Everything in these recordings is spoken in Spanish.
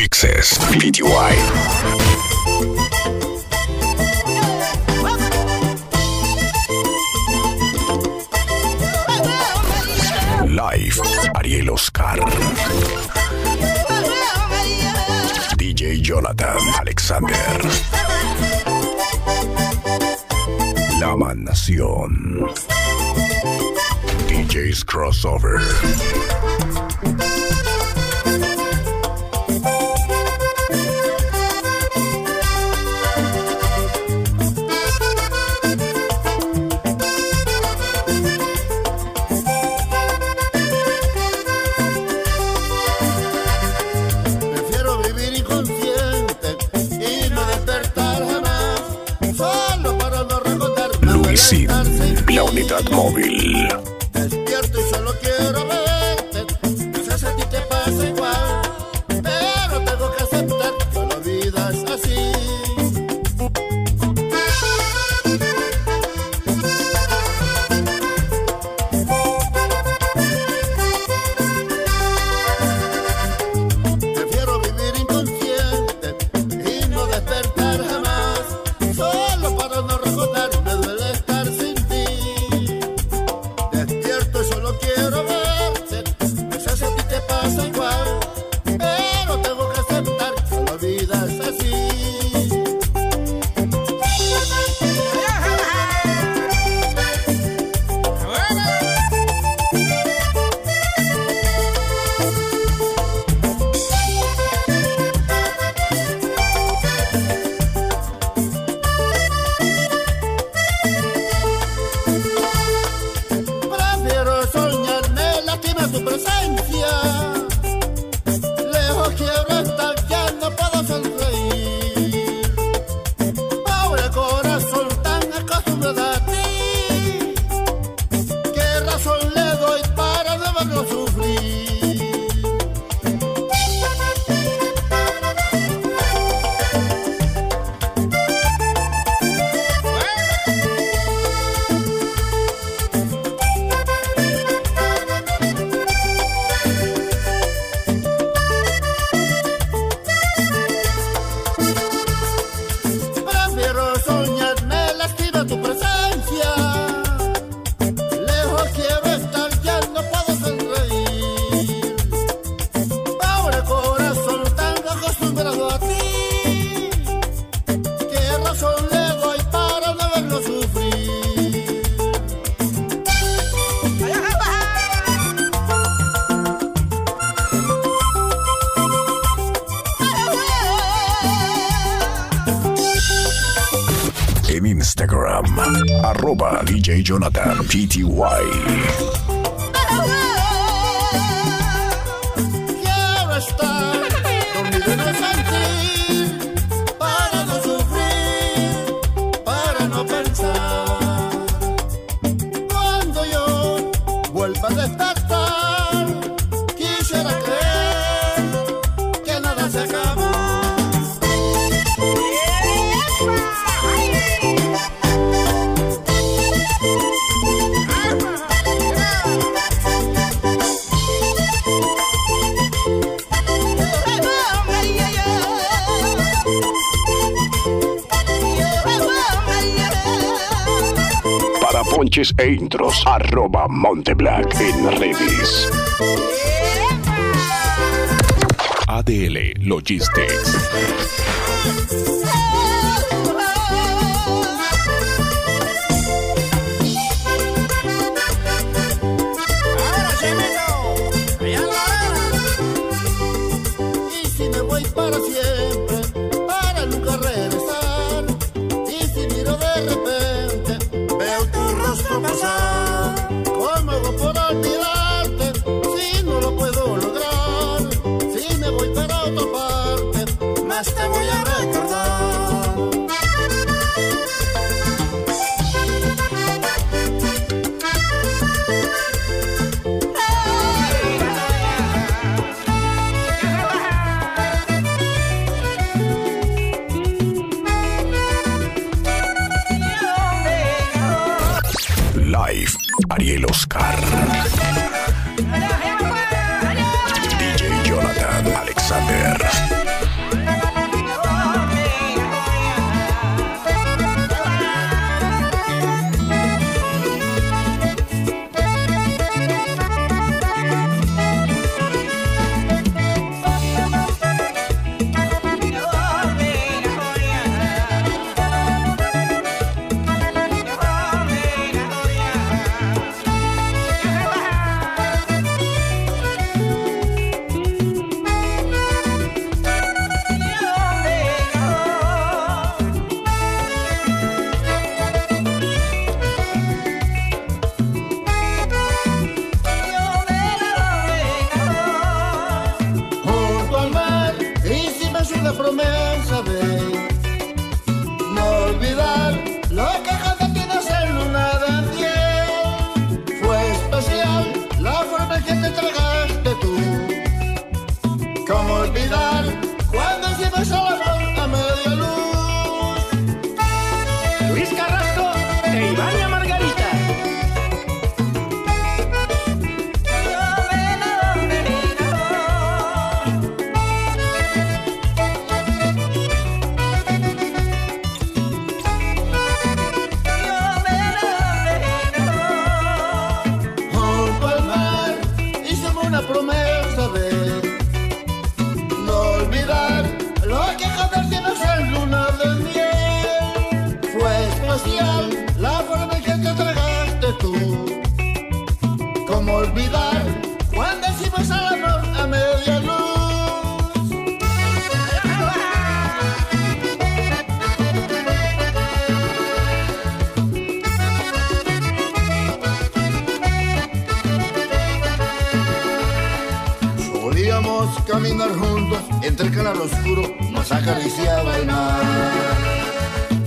Mixes. PTY. Live, Ariel Oscar. DJ Jonathan Alexander. La Nación. DJ's Crossover. Jonathan, PTY. e intros. Arroba Monteblack en redes. ADL Logistics. Live Ariel Oscar. Entre el canal oscuro, nos acariciaba el mar.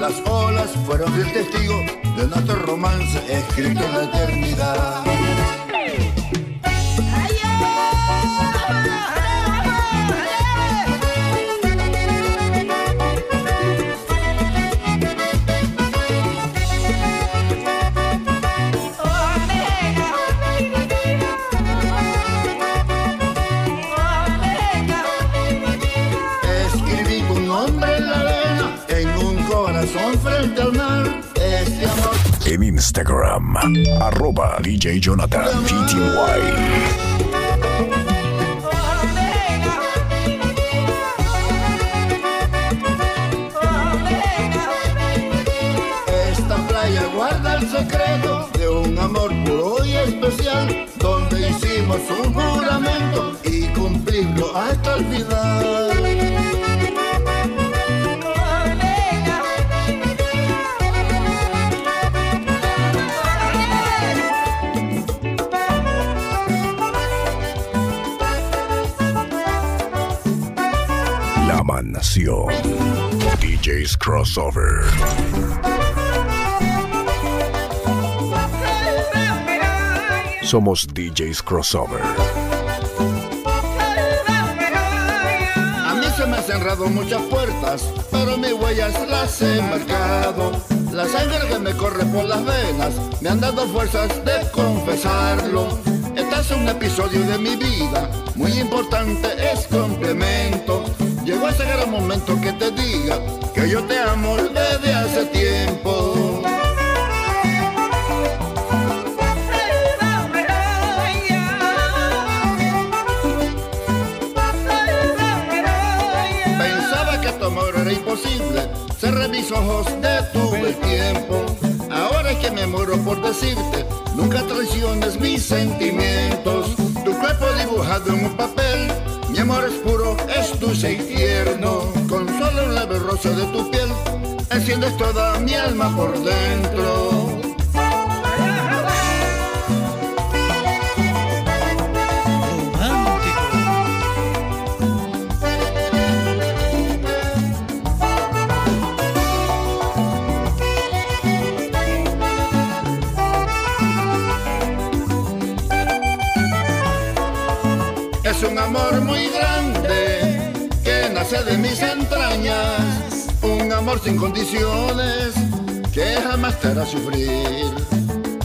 Las olas fueron el testigo de nuestro romance escrito en la eternidad. En Instagram, arroba DJ Jonathan PTY. Guarda el secreto de un amor puro y especial, donde hicimos un juramento y cumplirlo hasta el final. DJ's Crossover. Somos DJ's Crossover. A mí se me han cerrado muchas puertas, pero mis huellas las he marcado. La sangre que me corre por las venas me han dado fuerzas de confesarlo. Este es un episodio de mi vida, muy importante, es complemento. Llegó ese gran momento que te diga que yo te amo desde hace tiempo. Pensaba que tu amor era imposible. Cerré mis ojos, detuve el tiempo. Ahora es que me muero por decirte, nunca traiciones mis sentimientos. Tu cuerpo dibujado en un papel, mi amor es puro, dulce y tierno. Con solo un leve roce de tu piel, enciendes toda mi alma por dentro. Es un amor muy de mis entrañas. Un amor sin condiciones que jamás te hará sufrir.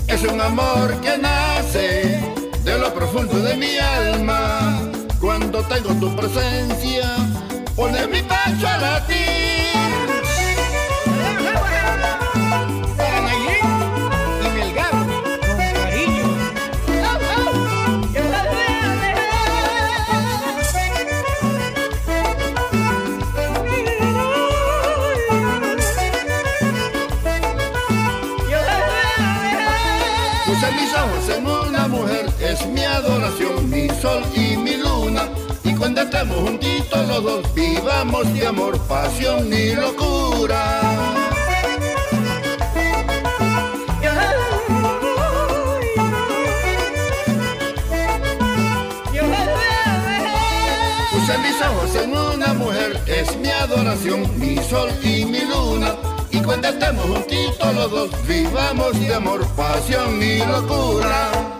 Es un amor que nace de lo profundo de mi alma. Cuando tengo tu presencia, pone mi pecho a latir. mi sol y mi luna. Y cuando estemos juntitos los dos, vivamos de amor, pasión y locura. Puse mis ojos en una mujer, es mi adoración, mi sol y mi luna. Y cuando estemos juntitos los dos, vivamos de amor, pasión y locura.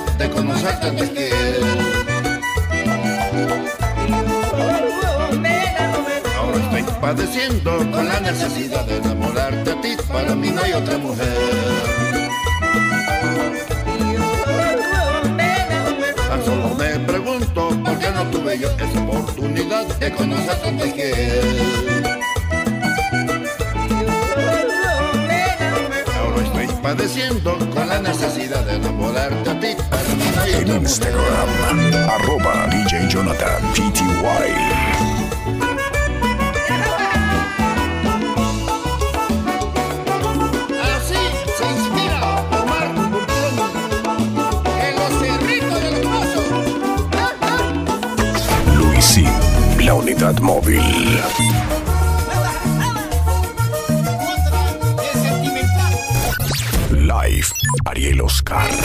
de conocerte antes que. Ahora estoy padeciendo con la necesidad de enamorarte a ti, para mí no hay otra mujer. Tan solo me pregunto por qué no tuve yo esa oportunidad de conocerte antes que. padeciendo con la necesidad de enamorarte a ti. En Instagram, arroba DJ Jonathan PTY. la unidad móvil. Oscar.